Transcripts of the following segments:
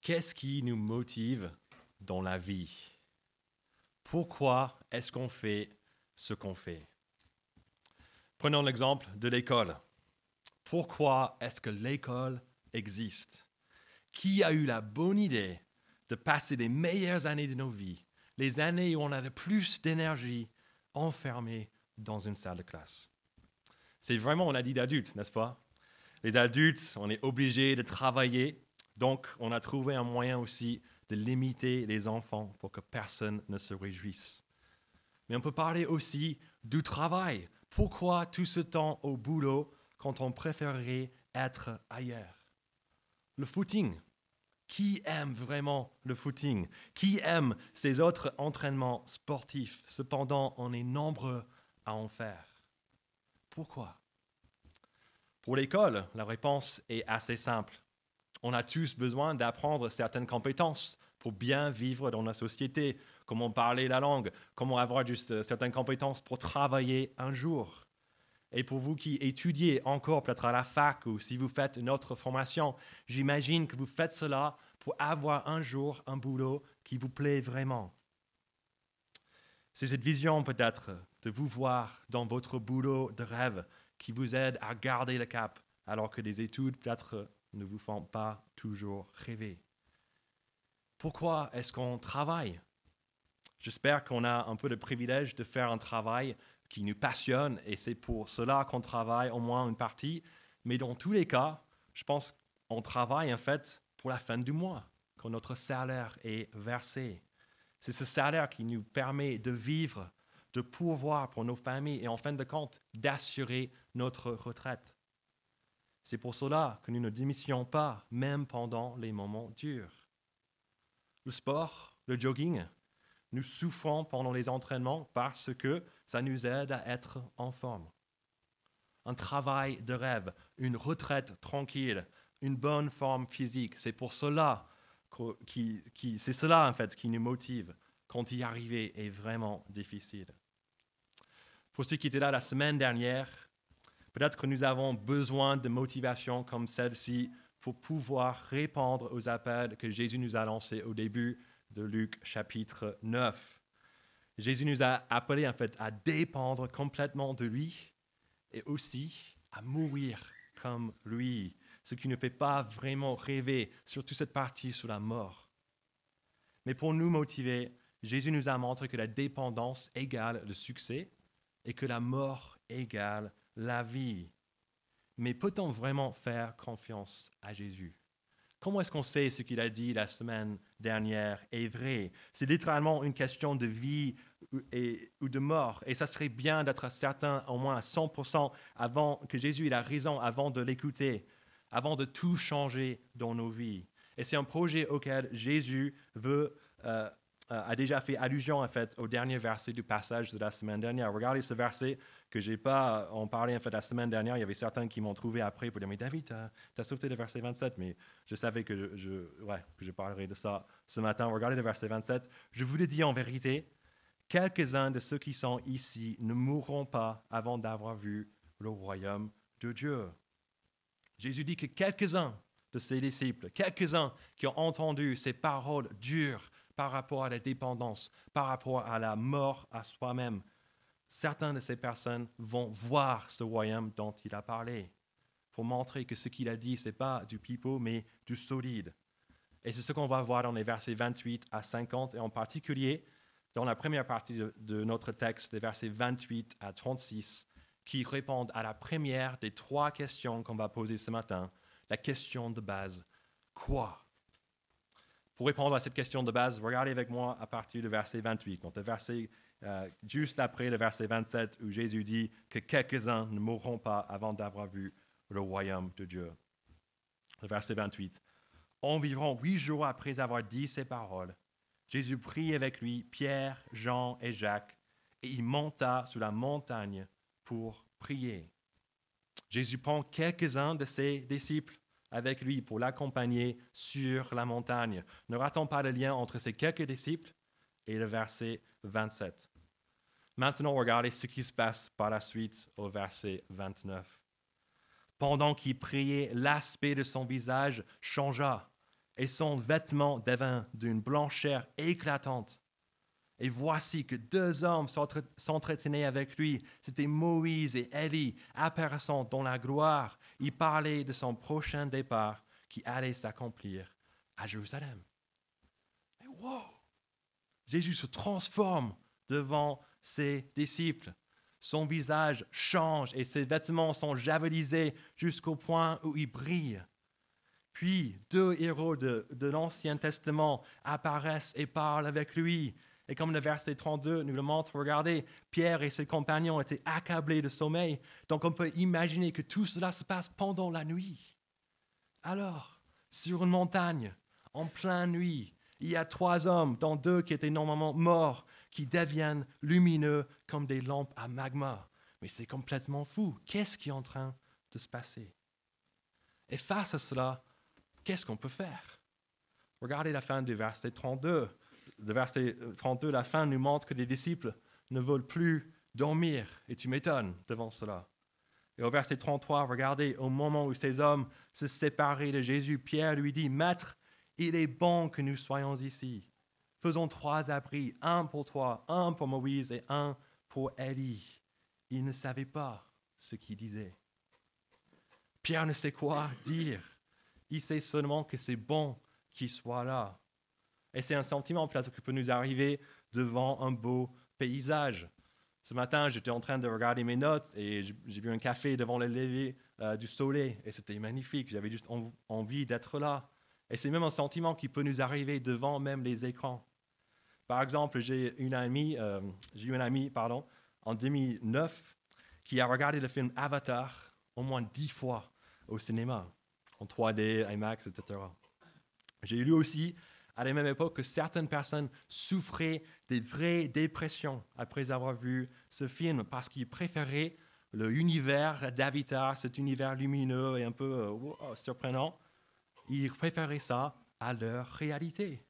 Qu'est-ce qui nous motive dans la vie? Pourquoi est-ce qu'on fait ce qu'on fait? Prenons l'exemple de l'école. Pourquoi est-ce que l'école existe? Qui a eu la bonne idée de passer les meilleures années de nos vies, les années où on a le plus d'énergie, enfermés dans une salle de classe? C'est vraiment, on a dit d'adultes, n'est-ce pas? Les adultes, on est obligés de travailler, donc on a trouvé un moyen aussi de limiter les enfants pour que personne ne se réjouisse. Mais on peut parler aussi du travail. Pourquoi tout ce temps au boulot quand on préférerait être ailleurs? Le footing. Qui aime vraiment le footing? Qui aime ces autres entraînements sportifs? Cependant, on est nombreux à en faire. Pourquoi? Pour l'école, la réponse est assez simple. On a tous besoin d'apprendre certaines compétences pour bien vivre dans la société, comment parler la langue, comment avoir juste euh, certaines compétences pour travailler un jour. Et pour vous qui étudiez encore peut-être à la fac ou si vous faites une autre formation, j'imagine que vous faites cela pour avoir un jour un boulot qui vous plaît vraiment. C'est cette vision peut-être de vous voir dans votre boulot de rêve qui vous aide à garder le cap alors que des études peut-être ne vous font pas toujours rêver. Pourquoi est-ce qu'on travaille? J'espère qu'on a un peu de privilège de faire un travail qui nous passionne et c'est pour cela qu'on travaille au moins une partie. Mais dans tous les cas, je pense qu'on travaille en fait pour la fin du mois, quand notre salaire est versé. C'est ce salaire qui nous permet de vivre, de pourvoir pour nos familles et en fin de compte d'assurer notre retraite. C'est pour cela que nous ne démissions pas, même pendant les moments durs. Le sport, le jogging, nous souffrons pendant les entraînements parce que ça nous aide à être en forme. Un travail de rêve, une retraite tranquille, une bonne forme physique, c'est pour cela qui, c'est cela en fait qui nous motive quand y arriver est vraiment difficile. Pour ceux qui étaient là la semaine dernière, peut-être que nous avons besoin de motivation comme celle-ci pour pouvoir répondre aux appels que Jésus nous a lancés au début de Luc chapitre 9. Jésus nous a appelés en fait à dépendre complètement de lui et aussi à mourir comme lui, ce qui ne fait pas vraiment rêver, surtout cette partie sur la mort. Mais pour nous motiver, Jésus nous a montré que la dépendance égale le succès et que la mort égale la vie. Mais peut-on vraiment faire confiance à Jésus? Comment est-ce qu'on sait ce qu'il a dit la semaine dernière est vrai? C'est littéralement une question de vie ou de mort. Et ça serait bien d'être certain au moins à 100% avant que Jésus ait la raison, avant de l'écouter, avant de tout changer dans nos vies. Et c'est un projet auquel Jésus veut euh, a déjà fait allusion en fait au dernier verset du passage de la semaine dernière. Regardez ce verset que j'ai pas en parlé en fait la semaine dernière. Il y avait certains qui m'ont trouvé après pour dire mais David, tu as, sauté le verset 27, mais je savais que je, ouais, que je parlerais de ça ce matin. Regardez le verset 27. Je vous le dis en vérité, quelques-uns de ceux qui sont ici ne mourront pas avant d'avoir vu le royaume de Dieu. Jésus dit que quelques-uns de ses disciples, quelques-uns qui ont entendu ces paroles dures par rapport à la dépendance, par rapport à la mort à soi-même. Certaines de ces personnes vont voir ce royaume dont il a parlé pour montrer que ce qu'il a dit, ce n'est pas du pipeau, mais du solide. Et c'est ce qu'on va voir dans les versets 28 à 50, et en particulier dans la première partie de, de notre texte, les versets 28 à 36, qui répondent à la première des trois questions qu'on va poser ce matin, la question de base. Quoi pour répondre à cette question de base, regardez avec moi à partir du verset 28, donc le verset euh, juste après le verset 27 où Jésus dit que quelques-uns ne mourront pas avant d'avoir vu le royaume de Dieu. Le verset 28. Environ huit jours après avoir dit ces paroles, Jésus prit avec lui Pierre, Jean et Jacques, et il monta sur la montagne pour prier. Jésus prend quelques-uns de ses disciples avec lui pour l'accompagner sur la montagne. Ne ratons pas le lien entre ces quelques disciples et le verset 27. Maintenant, regardez ce qui se passe par la suite au verset 29. Pendant qu'il priait, l'aspect de son visage changea et son vêtement devint d'une blancheur éclatante. Et voici que deux hommes s'entretenaient avec lui. C'était Moïse et Élie, apparaissant dans la gloire. Ils parlaient de son prochain départ qui allait s'accomplir à Jérusalem. Mais wow! Jésus se transforme devant ses disciples. Son visage change et ses vêtements sont javelisés jusqu'au point où il brille. Puis deux héros de l'Ancien Testament apparaissent et parlent avec lui. Et comme le verset 32 nous le montre, regardez, Pierre et ses compagnons étaient accablés de sommeil. Donc on peut imaginer que tout cela se passe pendant la nuit. Alors, sur une montagne, en pleine nuit, il y a trois hommes, dont deux qui étaient normalement morts, qui deviennent lumineux comme des lampes à magma. Mais c'est complètement fou. Qu'est-ce qui est en train de se passer? Et face à cela, qu'est-ce qu'on peut faire? Regardez la fin du verset 32 le verset 32, la fin nous montre que les disciples ne veulent plus dormir. Et tu m'étonnes devant cela. Et au verset 33, regardez, au moment où ces hommes se séparaient de Jésus, Pierre lui dit, Maître, il est bon que nous soyons ici. Faisons trois abris, un pour toi, un pour Moïse et un pour Élie. Il ne savait pas ce qu'il disait. Pierre ne sait quoi dire. Il sait seulement que c'est bon qu'il soit là. Et c'est un sentiment qui peut nous arriver devant un beau paysage. Ce matin, j'étais en train de regarder mes notes et j'ai vu un café devant le lever euh, du soleil et c'était magnifique. J'avais juste envie d'être là. Et c'est même un sentiment qui peut nous arriver devant même les écrans. Par exemple, j'ai une amie, euh, j'ai eu une amie, pardon, en 2009 qui a regardé le film Avatar au moins dix fois au cinéma, en 3D, IMAX, etc. J'ai lu aussi à la même époque que certaines personnes souffraient des vraies dépressions après avoir vu ce film parce qu'ils préféraient l'univers d'Avatar, cet univers lumineux et un peu euh, surprenant. Ils préféraient ça à leur réalité.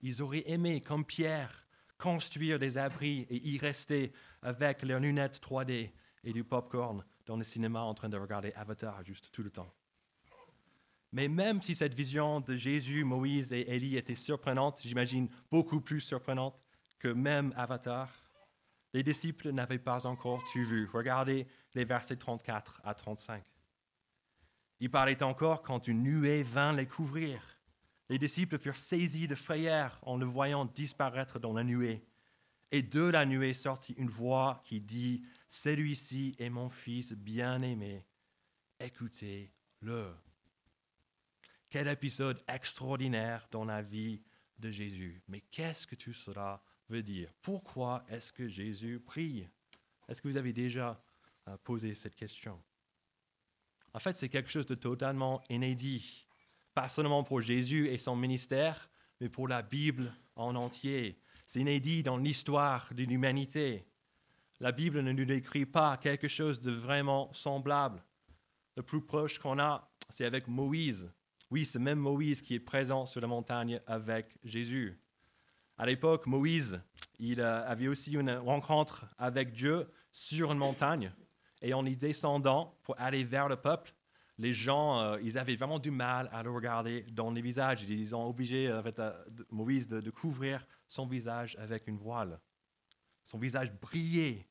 Ils auraient aimé, comme Pierre, construire des abris et y rester avec leurs lunettes 3D et du popcorn dans le cinéma en train de regarder Avatar juste tout le temps. Mais même si cette vision de Jésus, Moïse et Élie était surprenante, j'imagine beaucoup plus surprenante que même Avatar, les disciples n'avaient pas encore tout vu. Regardez les versets 34 à 35. Il parlait encore quand une nuée vint les couvrir. Les disciples furent saisis de frayeur en le voyant disparaître dans la nuée. Et de la nuée sortit une voix qui dit, Celui-ci est mon fils bien-aimé, écoutez-le. Quel épisode extraordinaire dans la vie de Jésus. Mais qu'est-ce que tout cela veut dire? Pourquoi est-ce que Jésus prie? Est-ce que vous avez déjà euh, posé cette question? En fait, c'est quelque chose de totalement inédit. Pas seulement pour Jésus et son ministère, mais pour la Bible en entier. C'est inédit dans l'histoire de l'humanité. La Bible ne nous décrit pas quelque chose de vraiment semblable. Le plus proche qu'on a, c'est avec Moïse. Oui, c'est même Moïse qui est présent sur la montagne avec Jésus. À l'époque, Moïse, il euh, avait aussi une rencontre avec Dieu sur une montagne. Et en y descendant pour aller vers le peuple, les gens, euh, ils avaient vraiment du mal à le regarder dans les visages. Ils ont obligé euh, Moïse de, couvrir son visage avec une voile. Son visage brillait.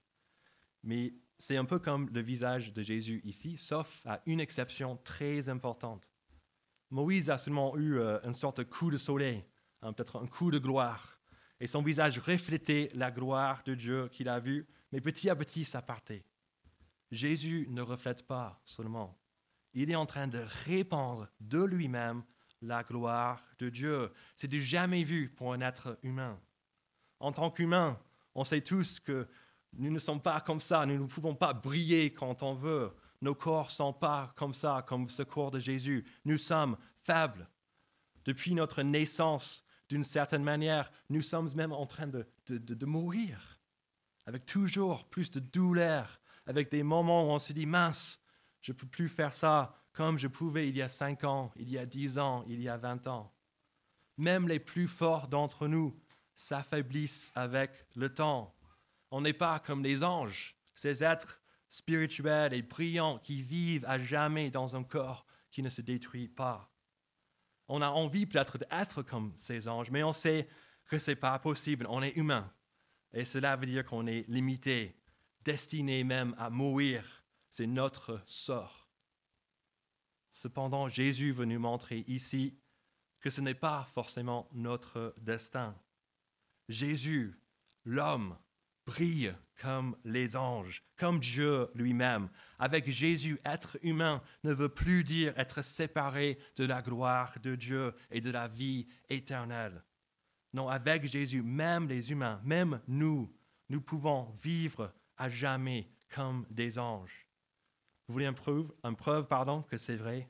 Mais c'est un peu comme le visage de Jésus ici, sauf à une exception très importante. Moïse a seulement eu euh, une sorte de coup de soleil, hein, peut-être un coup de gloire. Et son visage reflétait la gloire de Dieu qu'il a vue, mais petit à petit, ça partait. Jésus ne reflète pas seulement. Il est en train de répandre de lui-même la gloire de Dieu. C'est du jamais vu pour un être humain. En tant qu'humain, on sait tous que nous ne sommes pas comme ça, nous ne pouvons pas briller quand on veut. Nos corps ne sont pas comme ça, comme ce corps de Jésus. Nous sommes faibles. Depuis notre naissance, d'une certaine manière, nous sommes même en train de, mourir, avec toujours plus de douleur, avec des moments où on se dit, mince, je ne peux plus faire ça comme je pouvais il y a cinq ans, il y a dix ans, il y a vingt ans. Même les plus forts d'entre nous s'affaiblissent avec le temps. On n'est pas comme les anges, ces êtres spirituels et brillants qui vivent à jamais dans un corps qui ne se détruit pas. On a envie peut-être d'être comme ces anges, mais on sait que ce n'est pas possible. On est humain. Et cela veut dire qu'on est limité, destiné même à mourir. C'est notre sort. Cependant, Jésus veut nous montrer ici que ce n'est pas forcément notre destin. Jésus, l'homme, brille comme les anges, comme Dieu lui-même. Avec Jésus, être humain ne veut plus dire être séparé de la gloire de Dieu et de la vie éternelle. Non, avec Jésus, même les humains, même nous, nous pouvons vivre à jamais comme des anges. Vous voulez une preuve, une preuve pardon, que c'est vrai?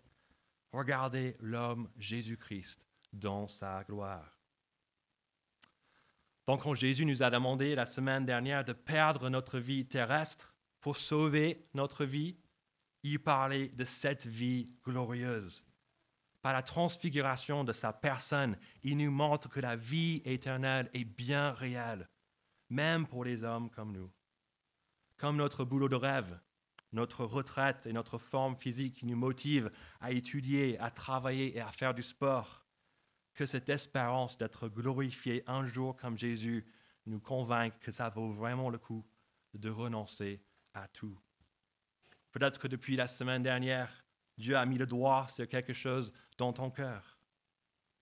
Regardez l'homme Jésus-Christ dans sa gloire. Donc, quand Jésus nous a demandé la semaine dernière de perdre notre vie terrestre pour sauver notre vie, il parlait de cette vie glorieuse. Par la transfiguration de sa personne, il nous montre que la vie éternelle est bien réelle, même pour les hommes comme nous. Comme notre boulot de rêve, notre retraite et notre forme physique qui nous motivent à étudier, à travailler et à faire du sport, que cette espérance d'être glorifié un jour comme Jésus nous convainque que ça vaut vraiment le coup de renoncer à tout. Peut-être que depuis la semaine dernière, Dieu a mis le doigt sur quelque chose dans ton cœur.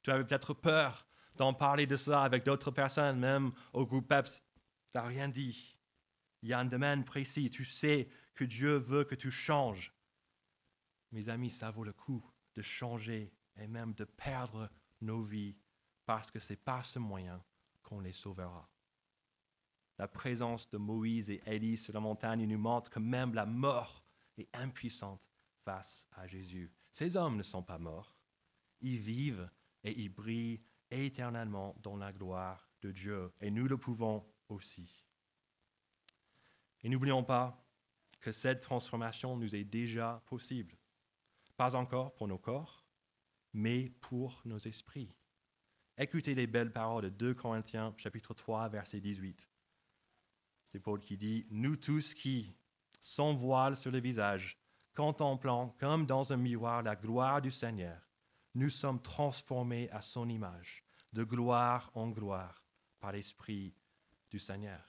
Tu avais peut-être peur d'en parler de ça avec d'autres personnes, même au groupe PEPS. Tu n'as rien dit. Il y a un domaine précis. Tu sais que Dieu veut que tu changes. Mes amis, ça vaut le coup de changer et même de perdre nos vies parce que c'est par ce moyen qu'on les sauvera. La présence de Moïse et Élie sur la montagne nous montre que même la mort est impuissante face à Jésus. Ces hommes ne sont pas morts. Ils vivent et ils brillent éternellement dans la gloire de Dieu. Et nous le pouvons aussi. Et n'oublions pas que cette transformation nous est déjà possible. Pas encore pour nos corps, mais pour nos esprits. Écoutez les belles paroles de 2 Corinthiens chapitre 3 verset 18. C'est Paul qui dit, Nous tous qui, sans voile sur le visage, contemplant comme dans un miroir la gloire du Seigneur, nous sommes transformés à son image, de gloire en gloire, par l'Esprit du Seigneur.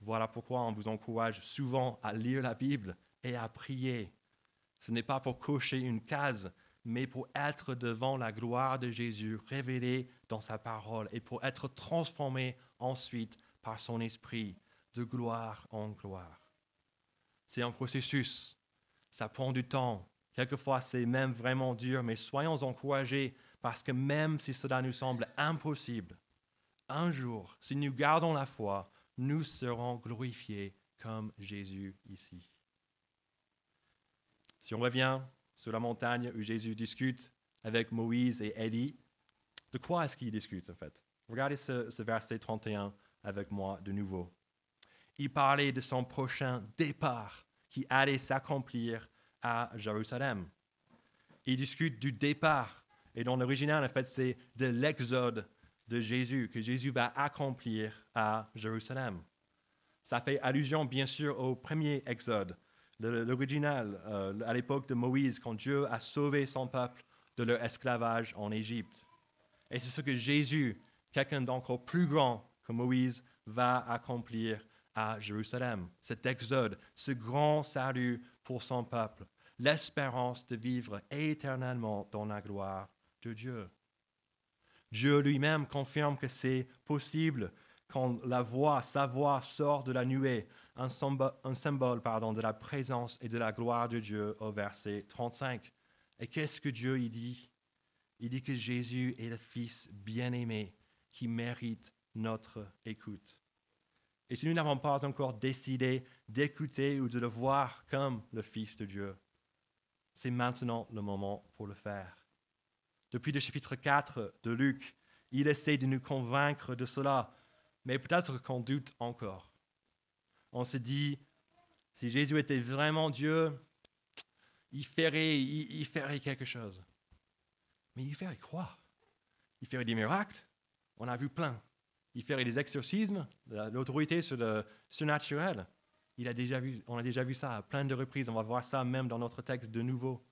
Voilà pourquoi on vous encourage souvent à lire la Bible et à prier. Ce n'est pas pour cocher une case, mais pour être devant la gloire de Jésus révélée dans sa parole et pour être transformé ensuite par son esprit de gloire en gloire. C'est un processus, ça prend du temps, quelquefois c'est même vraiment dur, mais soyons encouragés parce que même si cela nous semble impossible, un jour, si nous gardons la foi, nous serons glorifiés comme Jésus ici. Si on revient sur la montagne où Jésus discute avec Moïse et Élie, de quoi est-ce qu'il discute en fait? Regardez ce, ce, verset 31 avec moi de nouveau. Il parlait de son prochain départ qui allait s'accomplir à Jérusalem. Il discute du départ. Et dans l'original, en fait, c'est de l'exode de Jésus, que Jésus va accomplir à Jérusalem. Ça fait allusion, bien sûr, au premier exode, l'original, euh, à l'époque de Moïse, quand Dieu a sauvé son peuple de leur esclavage en Égypte. Et c'est ce que Jésus, quelqu'un d'encore plus grand que Moïse, va accomplir à Jérusalem. Cet exode, ce grand salut pour son peuple, l'espérance de vivre éternellement dans la gloire de Dieu. Dieu lui-même confirme que c'est possible quand la voix, sa voix sort de la nuée, un symbole, pardon, de la présence et de la gloire de Dieu au verset 35. Et qu'est-ce que Dieu y dit? Il dit que Jésus est le Fils bien-aimé qui mérite notre écoute. Et si nous n'avons pas encore décidé d'écouter ou de le voir comme le Fils de Dieu, c'est maintenant le moment pour le faire. Depuis le chapitre 4 de Luc, il essaie de nous convaincre de cela, mais peut-être qu'on doute encore. On se dit, si Jésus était vraiment Dieu, il ferait, il, ferait quelque chose. Mais il ferait quoi Il ferait des miracles On a vu plein. Il ferait des exorcismes, l'autorité sur le surnaturel. Il a déjà vu, on a déjà vu ça à plein de reprises. On va voir ça même dans notre texte de nouveau.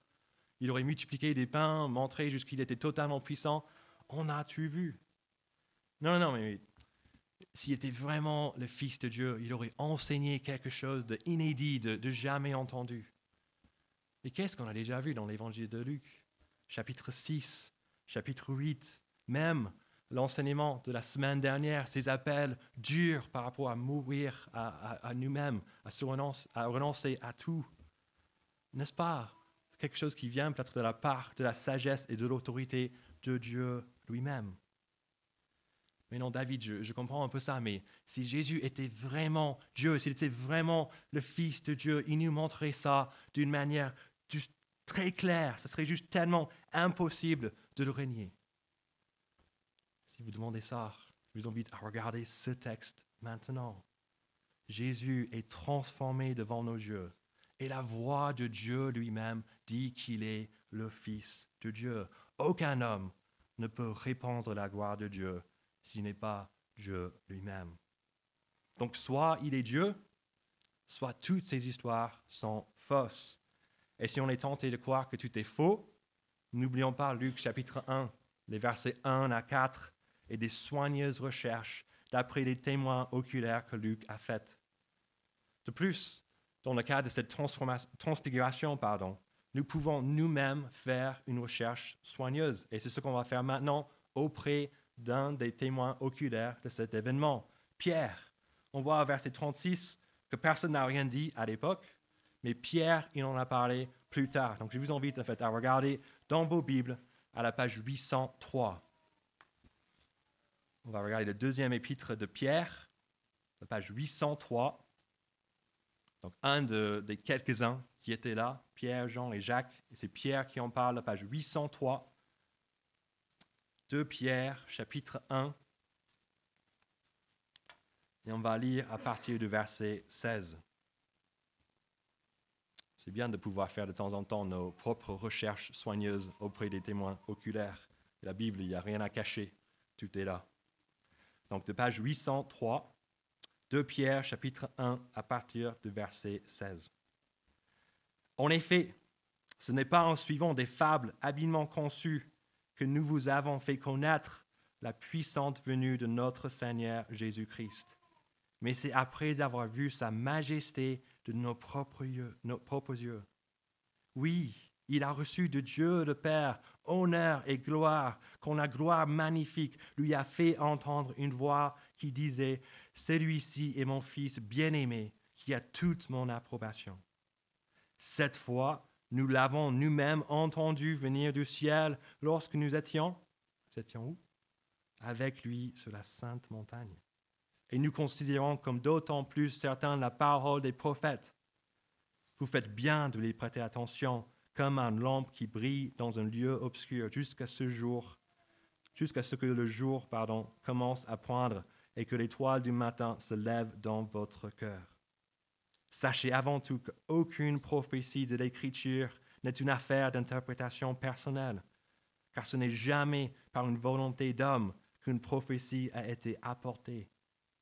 Il aurait multiplié des pains, montré jusqu'il était totalement puissant. On a-tu vu? Non, non, mais s'il était vraiment le Fils de Dieu, il aurait enseigné quelque chose d'inédit, de, de jamais entendu. Et qu'est-ce qu'on a déjà vu dans l'évangile de Luc? Chapitre 6, chapitre 8, même l'enseignement de la semaine dernière, ces appels durs par rapport à mourir à, nous-mêmes, à, à renoncer à tout. N'est-ce pas Quelque chose qui vient peut-être de la part de la sagesse et de l'autorité de Dieu lui-même? Mais non, David, je, comprends un peu ça, mais si Jésus était vraiment Dieu, s'il était vraiment le Fils de Dieu, il nous montrerait ça d'une manière juste très claire. Ce serait juste tellement impossible de le régner si vous demandez ça, je vous invite à regarder ce texte maintenant. Jésus est transformé devant nos yeux et la voix de Dieu lui-même dit qu'il est le Fils de Dieu. Aucun homme ne peut répandre la gloire de Dieu s'il n'est pas Dieu lui-même. Donc soit il est Dieu, soit toutes ces histoires sont fausses. Et si on est tenté de croire que tout est faux, n'oublions pas Luc chapitre 1, les versets 1 à 4 et des soigneuses recherches d'après les témoins oculaires que Luc a faites. De plus, dans le cas de cette transfiguration, pardon, nous pouvons nous-mêmes faire une recherche soigneuse. Et c'est ce qu'on va faire maintenant auprès d'un des témoins oculaires de cet événement, Pierre. On voit au verset 36 que personne n'a rien dit à l'époque, mais Pierre, il en a parlé plus tard. Donc je vous invite en fait à regarder dans vos Bibles à la page 803. On va regarder le deuxième épître de Pierre, la page 803. Donc, un des quelques-uns qui étaient là, Pierre, Jean et Jacques, et c'est Pierre qui en parle, la page 803. De Pierre, chapitre 1. Et on va lire à partir du verset 16. C'est bien de pouvoir faire de temps en temps nos propres recherches soigneuses auprès des témoins oculaires. La Bible, il n'y a rien à cacher, tout est là. Donc de page 803, de Pierre chapitre 1 à partir du verset 16. En effet, ce n'est pas en suivant des fables habilement conçues que nous vous avons fait connaître la puissante venue de notre Seigneur Jésus-Christ, mais c'est après avoir vu sa majesté de nos propres yeux. Nos propres yeux. Oui, il a reçu de Dieu le Père honneur et gloire, qu'on la gloire magnifique lui a fait entendre une voix qui disait, Celui-ci est mon Fils bien-aimé, qui a toute mon approbation. Cette fois, nous l'avons nous-mêmes entendu venir du ciel lorsque nous étions, où? Avec lui sur la sainte montagne. Et nous considérons comme d'autant plus certain la parole des prophètes. Vous faites bien de les prêter attention comme un lampe qui brille dans un lieu obscur jusqu'à ce jour, jusqu'à ce que le jour commence à poindre et que l'étoile du matin se lève dans votre cœur. Sachez avant tout qu'aucune prophétie de l'Écriture n'est une affaire d'interprétation personnelle, car ce n'est jamais par une volonté d'homme qu'une prophétie a été apportée,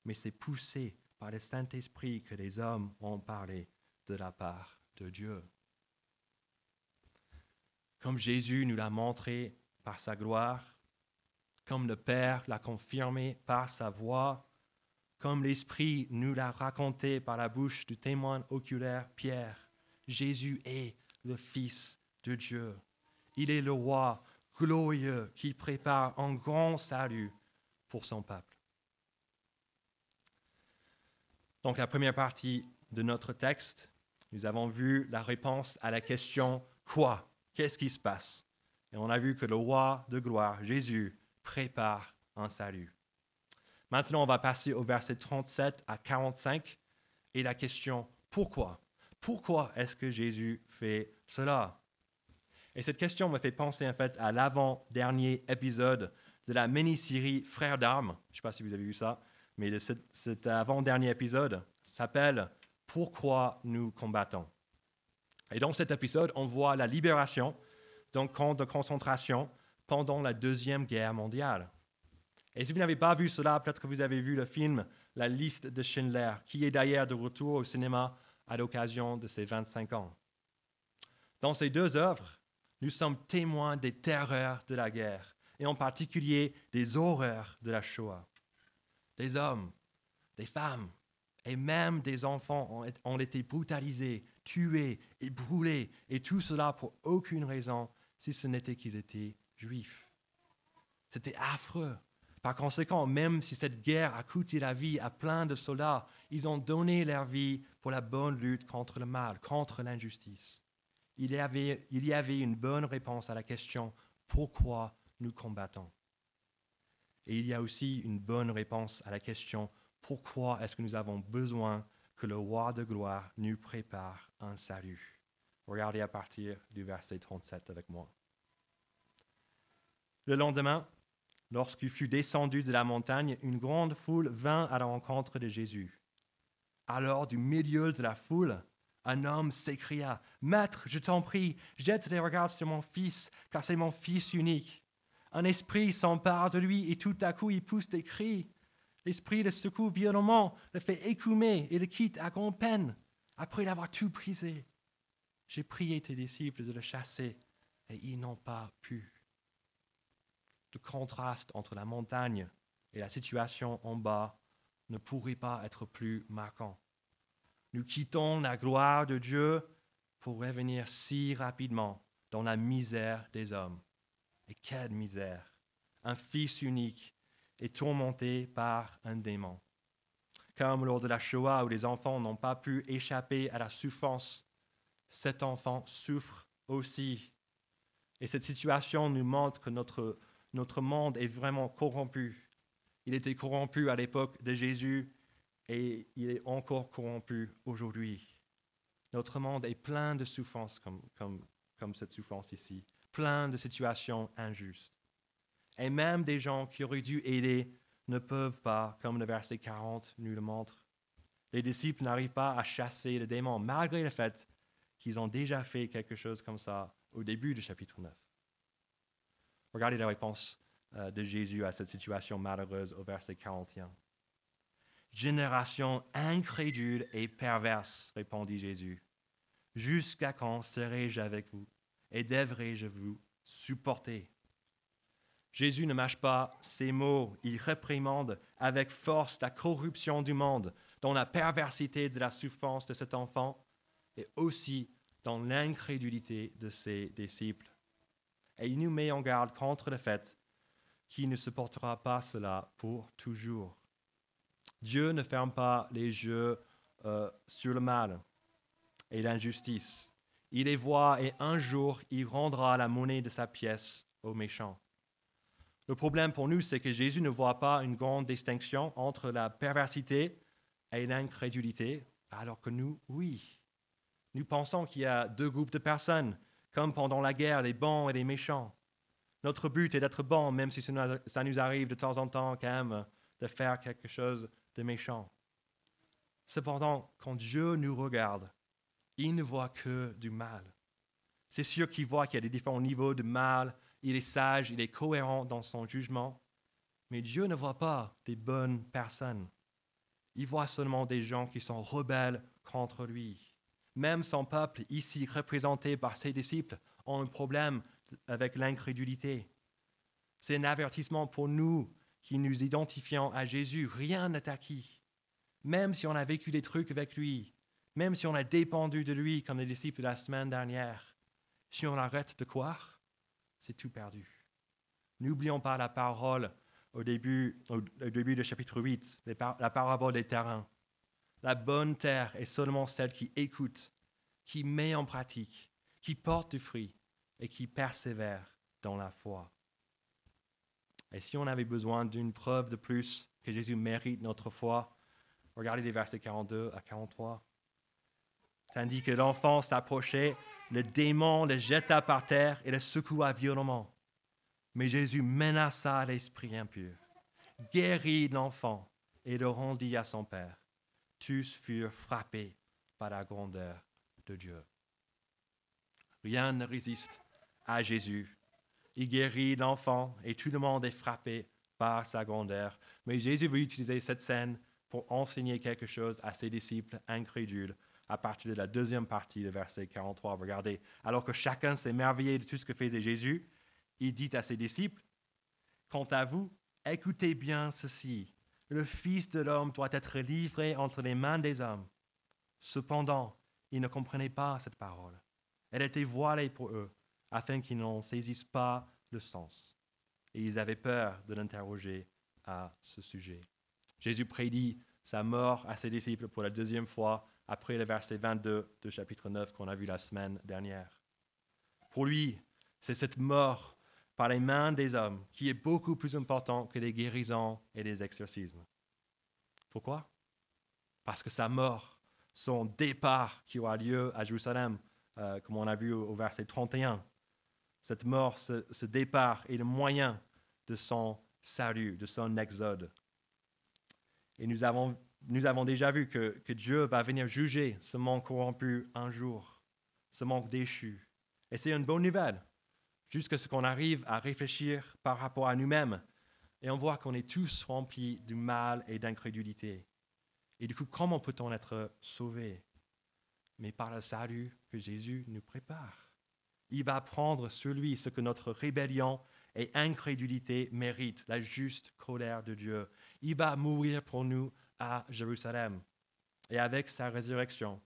mais c'est poussé par le Saint-Esprit que les hommes ont parlé de la part de Dieu. Comme Jésus nous l'a montré par sa gloire, comme le Père l'a confirmé par sa voix, comme l'Esprit nous l'a raconté par la bouche du témoin oculaire Pierre. Jésus est le Fils de Dieu. Il est le roi glorieux qui prépare un grand salut pour son peuple. Donc la première partie de notre texte, nous avons vu la réponse à la question quoi? Qu'est-ce qui se passe? Et on a vu que le roi de gloire, Jésus, prépare un salut. Maintenant, on va passer au verset 37 à 45 et la question pourquoi? Pourquoi est-ce que Jésus fait cela? Et cette question me fait penser en fait à l'avant-dernier épisode de la mini-série Frères d'armes. Je ne sais pas si vous avez vu ça, mais cet avant-dernier épisode s'appelle Pourquoi nous combattons? Et dans cet épisode, on voit la libération d'un camp de concentration pendant la Deuxième Guerre mondiale. Et si vous n'avez pas vu cela, peut-être que vous avez vu le film La liste de Schindler, qui est d'ailleurs de retour au cinéma à l'occasion de ses 25 ans. Dans ces deux œuvres, Nous sommes témoins des terreurs de la guerre, et en particulier des horreurs de la Shoah. Des hommes, des femmes et même des enfants ont été brutalisés, tués et brûlés, et tout cela pour aucune raison, si ce n'était qu'ils étaient juifs. C'était affreux. Par conséquent, même si cette guerre a coûté la vie à plein de soldats, ils ont donné leur vie pour la bonne lutte contre le mal, contre l'injustice. Il y avait, une bonne réponse à la question pourquoi nous combattons? Et il y a aussi une bonne réponse à la question pourquoi est-ce que nous avons besoin que le roi de gloire nous prépare un salut? Regardez à partir du verset 37 avec moi. Le lendemain, lorsqu'il fut descendu de la montagne, une grande foule vint à la rencontre de Jésus. Alors, du milieu de la foule, un homme s'écria, Maître, je t'en prie, jette des regards sur mon fils, car c'est mon fils unique. Un esprit s'empare de lui et tout à coup il pousse des cris. L'esprit le secoue violemment, le fait écumer et le quitte à grande peine, après l'avoir tout brisé. J'ai prié tes disciples de le chasser, et ils n'ont pas pu. Le contraste entre la montagne et la situation en bas ne pourrait pas être plus marquant. Nous quittons la gloire de Dieu pour revenir si rapidement dans la misère des hommes. Et quelle misère Un fils unique est tourmenté par un démon. Comme lors de la Shoah où les enfants n'ont pas pu échapper à la souffrance, cet enfant souffre aussi. Et cette situation nous montre que notre, notre monde est vraiment corrompu. Il était corrompu à l'époque de Jésus et il est encore corrompu aujourd'hui. Notre monde est plein de souffrances comme, cette souffrance ici, plein de situations injustes. Et même des gens qui auraient dû aider ne peuvent pas, comme le verset 40 nous le montre. Les disciples n'arrivent pas à chasser le démon, malgré le fait qu'ils ont déjà fait quelque chose comme ça au début du chapitre 9. Regardez la réponse euh, de Jésus à cette situation malheureuse au verset 41. Génération incrédule et perverse, répondit Jésus. Jusqu'à quand serai-je avec vous et devrais-je vous supporter? Jésus ne mâche pas ses mots, il réprimande avec force la corruption du monde, dans la perversité de la souffrance de cet enfant et aussi dans l'incrédulité de ses disciples. Et il nous met en garde contre le fait qu'il ne supportera pas cela pour toujours. Dieu ne ferme pas les yeux euh, sur le mal et l'injustice. Il les voit et un jour il rendra la monnaie de sa pièce aux méchants. Le problème pour nous, c'est que Jésus ne voit pas une grande distinction entre la perversité et l'incrédulité, alors que nous, oui. Nous pensons qu'il y a deux groupes de personnes, comme pendant la guerre, les bons et les méchants. Notre but est d'être bon, même si ça nous arrive de temps en temps quand même de faire quelque chose de méchant. Cependant, quand Dieu nous regarde, il ne voit que du mal. C'est sûr qu'il voit qu'il y a des différents niveaux de mal il est sage, il est cohérent dans son jugement, mais Dieu ne voit pas des bonnes personnes. Il voit seulement des gens qui sont rebelles contre lui. Même son peuple, ici représenté par ses disciples, ont un problème avec l'incrédulité. C'est un avertissement pour nous qui nous identifions à Jésus. Rien n'est acquis. Même si on a vécu des trucs avec lui, même si on a dépendu de lui comme les disciples de la semaine dernière, si on arrête de croire, c'est tout perdu. N'oublions pas la parole au début, au, début du chapitre 8, la parabole des terrains. La bonne terre est seulement celle qui écoute, qui met en pratique, qui porte du fruit et qui persévère dans la foi. Et si on avait besoin d'une preuve de plus que Jésus mérite notre foi, regardez les versets 42 à 43. Tandis que l'enfant s'approchait, le démon le jeta par terre et le secoua violemment. Mais Jésus menaça l'esprit impur, guérit l'enfant et le rendit à son père. Tous furent frappés par la grandeur de Dieu. Rien ne résiste à Jésus. Il guérit l'enfant et tout le monde est frappé par sa grandeur. Mais Jésus veut utiliser cette scène pour enseigner quelque chose à ses disciples incrédules à partir de la deuxième partie du verset 43. Regardez, alors que chacun s'émerveillait de tout ce que faisait Jésus, il dit à ses disciples, Quant à vous, écoutez bien ceci. Le Fils de l'homme doit être livré entre les mains des hommes. Cependant, ils ne comprenaient pas cette parole. Elle était voilée pour eux, afin qu'ils n'en saisissent pas le sens. Et ils avaient peur de l'interroger à ce sujet. Jésus prédit sa mort à ses disciples pour la deuxième fois après le verset 22 de chapitre 9 qu'on a vu la semaine dernière. Pour lui, c'est cette mort par les mains des hommes qui est beaucoup plus important que les guérisons et les exorcismes. Pourquoi? Parce que sa mort, son départ qui aura lieu à Jérusalem, euh, comme on a vu au, verset 31, cette mort, ce départ est le moyen de son salut, de son exode. Et nous avons, nous avons déjà vu que, que Dieu va venir juger ce monde corrompu un jour, ce monde déchu. Et c'est une bonne nouvelle, jusqu'à ce qu'on arrive à réfléchir par rapport à nous-mêmes. Et on voit qu'on est tous remplis du mal et d'incrédulité. Et du coup, comment peut-on être sauvé? Mais par le salut que Jésus nous prépare. Il va prendre sur lui ce que notre rébellion et incrédulité mérite, la juste colère de Dieu. Il va mourir pour nous à Jérusalem. Et avec sa résurrection,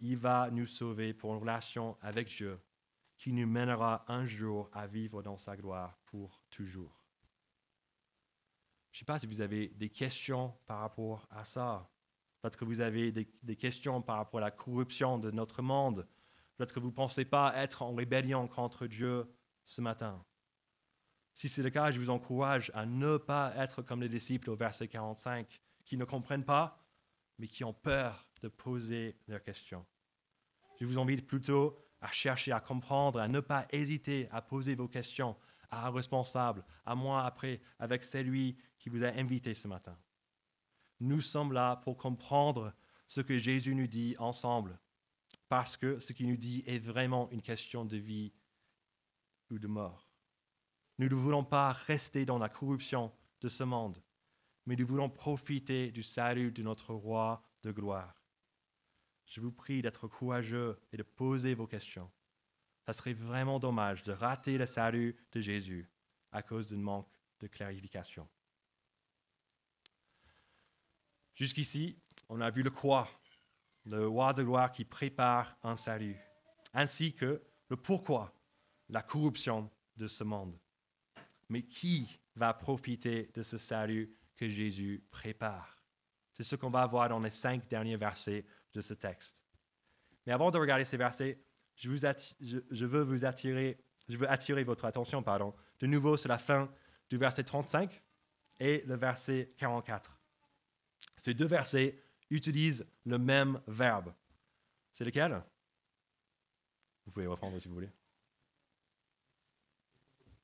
il va nous sauver pour une relation avec Dieu qui nous mènera un jour à vivre dans sa gloire pour toujours. Je ne sais pas si vous avez des questions par rapport à ça. Peut-être que vous avez des, questions par rapport à la corruption de notre monde. Peut-être que vous ne pensez pas être en rébellion contre Dieu ce matin. Si c'est le cas, je vous encourage à ne pas être comme les disciples au verset 45, qui ne comprennent pas, mais qui ont peur de poser leurs questions. Je vous invite plutôt à chercher à comprendre, à ne pas hésiter à poser vos questions à un responsable, à moi après, avec celui qui vous a invité ce matin. Nous sommes là pour comprendre ce que Jésus nous dit ensemble, parce que ce qu'il nous dit est vraiment une question de vie ou de mort. Nous ne voulons pas rester dans la corruption de ce monde, mais nous voulons profiter du salut de notre roi de gloire. Je vous prie d'être courageux et de poser vos questions. Ça serait vraiment dommage de rater le salut de Jésus à cause d'un manque de clarification. Jusqu'ici, on a vu le quoi, le roi de gloire qui prépare un salut, ainsi que le pourquoi, la corruption de ce monde mais qui va profiter de ce salut que Jésus prépare? C'est ce qu'on va voir dans les cinq derniers versets de ce texte. Mais avant de regarder ces versets, je, veux vous attirer, je veux attirer votre attention, pardon, de nouveau sur la fin du verset 35 et le verset 44. Ces deux versets utilisent le même verbe. C'est lequel? Vous pouvez reprendre si vous voulez.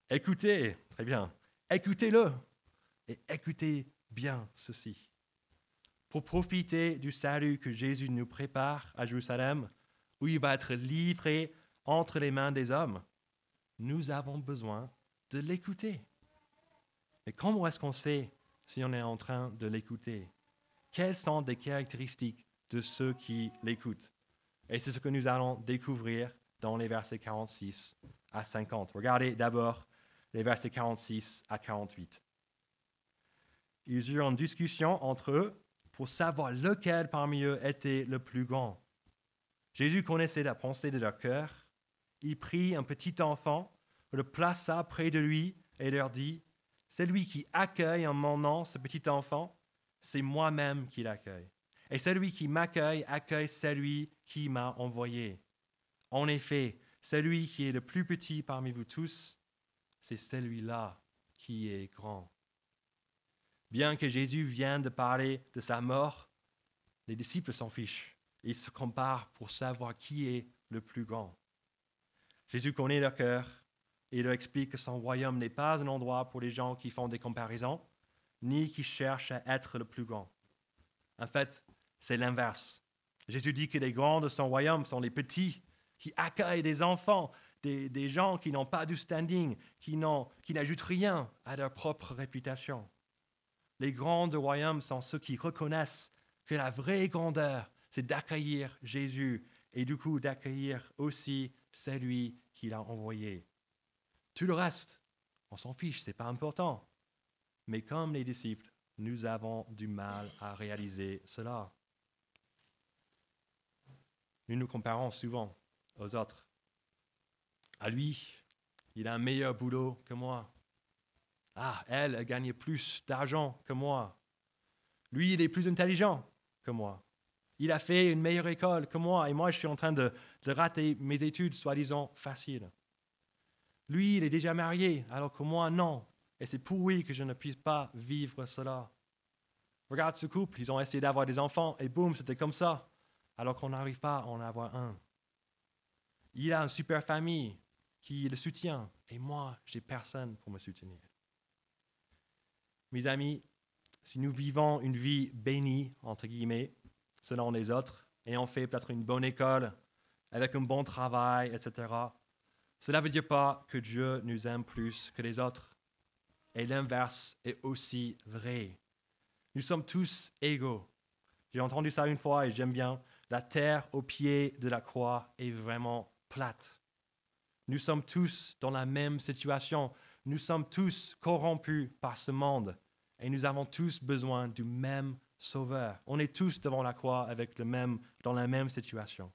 Écoutez, très bien, écoutez-le et écoutez bien ceci. Pour profiter du salut que Jésus nous prépare à Jérusalem, où il va être livré entre les mains des hommes, nous avons besoin de l'écouter. Mais comment est-ce qu'on sait si on est en train de l'écouter? Quelles sont les caractéristiques de ceux qui l'écoutent? Et c'est ce que nous allons découvrir dans les versets 46 à 50. Regardez d'abord les versets 46 à 48. Ils eurent une discussion entre eux pour savoir lequel parmi eux était le plus grand. Jésus connaissait la pensée de leur cœur. Il prit un petit enfant, le plaça près de lui et leur dit, Celui qui accueille en mon nom ce petit enfant, c'est moi-même qui l'accueille. Et celui qui m'accueille accueille celui qui m'a envoyé. En effet, celui qui est le plus petit parmi vous tous c'est celui-là qui est grand. Bien que Jésus vienne de parler de sa mort, les disciples s'en fichent. Ils se comparent pour savoir qui est le plus grand. Jésus connaît leur cœur et leur explique que son royaume n'est pas un endroit pour les gens qui font des comparaisons, ni qui cherchent à être le plus grand. En fait, c'est l'inverse. Jésus dit que les grands de son royaume sont les petits qui accueillent des enfants, des, gens qui n'ont pas du standing, qui, n'ajoutent rien à leur propre réputation. Les grands du royaume sont ceux qui reconnaissent que la vraie grandeur c'est d'accueillir Jésus et du coup d'accueillir aussi celui qu'il a envoyé. Tout le reste, on s'en fiche, c'est pas important. Mais comme les disciples, nous avons du mal à réaliser cela. Nous nous comparons souvent aux autres. À lui, il a un meilleur boulot que moi. Ah, elle a gagné plus d'argent que moi. Lui, il est plus intelligent que moi. Il a fait une meilleure école que moi et moi, je suis en train de, rater mes études soi-disant faciles. Lui, il est déjà marié, alors que moi, non. Et c'est pour lui que je ne puisse pas vivre cela. Regarde ce couple, ils ont essayé d'avoir des enfants et boum, c'était comme ça, alors qu'on n'arrive pas à en avoir un. Il a une super famille qui le soutient et moi, j'ai personne pour me soutenir. Mes amis, si nous vivons une vie bénie, entre guillemets, selon les autres, on fait peut-être une bonne école, avec un bon travail, etc., cela ne veut dire pas que Dieu nous aime plus que les autres. Et l'inverse est aussi vrai. Nous sommes tous égaux. J'ai entendu ça une fois et j'aime bien. La terre au pied de la croix est vraiment plate. Nous sommes tous dans la même situation. Nous sommes tous corrompus par ce monde et nous avons tous besoin du même sauveur. On est tous devant la croix avec le même, dans la même situation.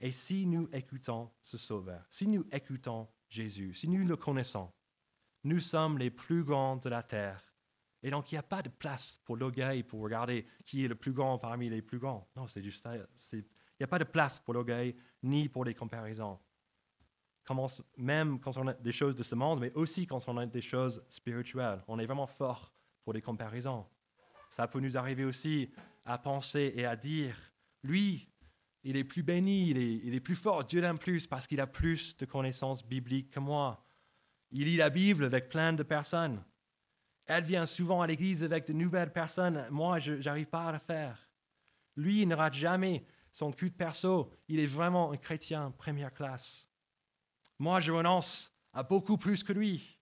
Et si nous écoutons ce sauveur, si nous écoutons Jésus, si nous le connaissons, nous sommes les plus grands de la terre. Et donc, il n'y a pas de place pour l'orgueil, pour regarder qui est le plus grand parmi les plus grands. Non, c'est juste ça. Il n'y a pas de place pour l'orgueil, ni pour les comparaisons. Même quand on a des choses de ce monde, mais aussi quand on a des choses spirituelles. On est vraiment fort pour les comparaisons. Ça peut nous arriver aussi à penser et à dire, lui, il est plus béni, il est, il est plus fort, Dieu l'aime plus parce qu'il a plus de connaissances bibliques que moi. Il lit la Bible avec plein de personnes. Elle vient souvent à l'église avec de nouvelles personnes. Moi, je n'arrive pas à le faire. Lui, il ne rate jamais son culte perso. Il est vraiment un chrétien première classe. Moi, je renonce à beaucoup plus que lui.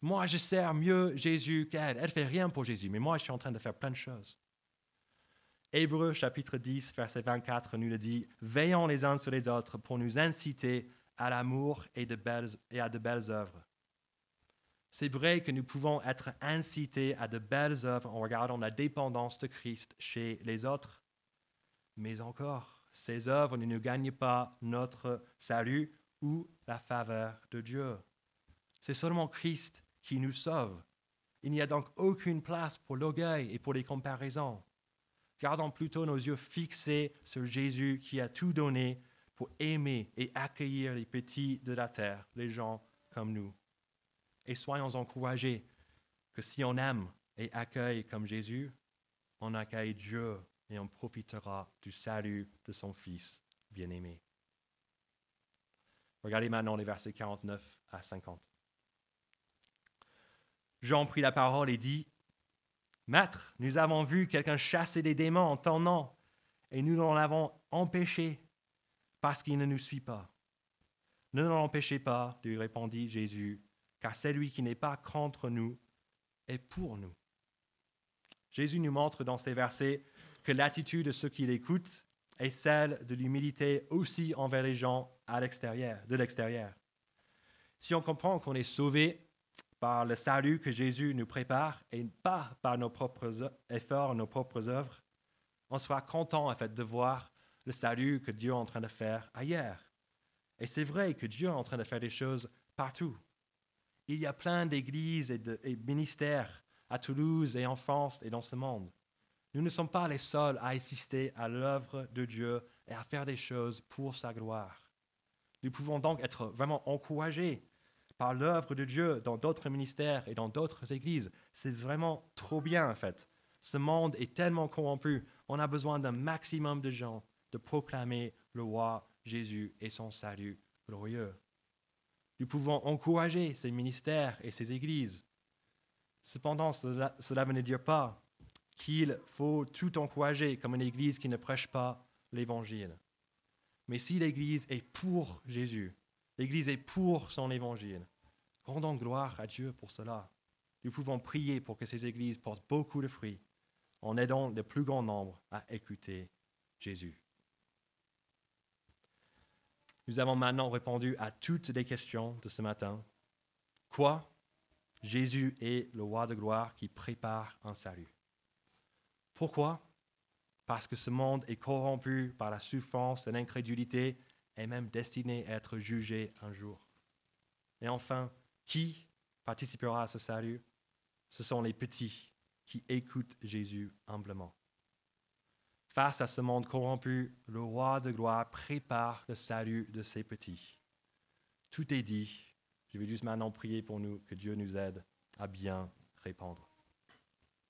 Moi, je sers mieux Jésus qu'elle. Elle ne fait rien pour Jésus, mais moi, je suis en train de faire plein de choses. Hébreu chapitre 10, verset 24 nous le dit, Veillons les uns sur les autres pour nous inciter à l'amour et, et à de belles œuvres. C'est vrai que nous pouvons être incités à de belles œuvres en regardant la dépendance de Christ chez les autres. Mais encore, ces œuvres ne nous gagnent pas notre salut ou la faveur de Dieu. C'est seulement Christ qui nous sauve. Il n'y a donc aucune place pour l'orgueil et pour les comparaisons. Gardons plutôt nos yeux fixés sur Jésus qui a tout donné pour aimer et accueillir les petits de la terre, les gens comme nous. Et soyons encouragés que si on aime et accueille comme Jésus, on accueille Dieu et on profitera du salut de son Fils bien-aimé. Regardez maintenant les versets 49 à 50. Jean prit la parole et dit, Maître, nous avons vu quelqu'un chasser des démons en ton nom, et nous l'en avons empêché parce qu'il ne nous suit pas. Ne l'empêchez pas, lui répondit Jésus, car celui qui n'est pas contre nous est pour nous. Jésus nous montre dans ces versets que l'attitude de ceux qui l'écoutent est celle de l'humilité aussi envers les gens à l'extérieur, de l'extérieur. Si on comprend qu'on est sauvé par le salut que Jésus nous prépare et pas par nos propres efforts, nos propres œuvres, on sera content en fait de voir le salut que Dieu est en train de faire ailleurs. Et c'est vrai que Dieu est en train de faire des choses partout. Il y a plein d'églises et de ministères à Toulouse et en France et dans ce monde. Nous ne sommes pas les seuls à assister à l'œuvre de Dieu et à faire des choses pour sa gloire. Nous pouvons donc être vraiment encouragés par l'œuvre de Dieu dans d'autres ministères et dans d'autres églises. C'est vraiment trop bien en fait. Ce monde est tellement corrompu. On a besoin d'un maximum de gens de proclamer le roi Jésus et son salut glorieux. Nous pouvons encourager ces ministères et ces églises. Cependant, cela, cela ne dire pas qu'il faut tout encourager comme une église qui ne prêche pas l'évangile. Mais si l'Église est pour Jésus, l'Église est pour son évangile, rendons gloire à Dieu pour cela. Nous pouvons prier pour que ces églises portent beaucoup de fruits en aidant le plus grand nombre à écouter Jésus. Nous avons maintenant répondu à toutes les questions de ce matin. Quoi? Jésus est le roi de gloire qui prépare un salut. Pourquoi? Parce que ce monde est corrompu par la souffrance et l'incrédulité et même destiné à être jugé un jour. Et enfin, qui participera à ce salut? Ce sont les petits qui écoutent Jésus humblement. Face à ce monde corrompu, le roi de gloire prépare le salut de ses petits. Tout est dit. Je vais juste maintenant prier pour nous, que Dieu nous aide à bien répondre.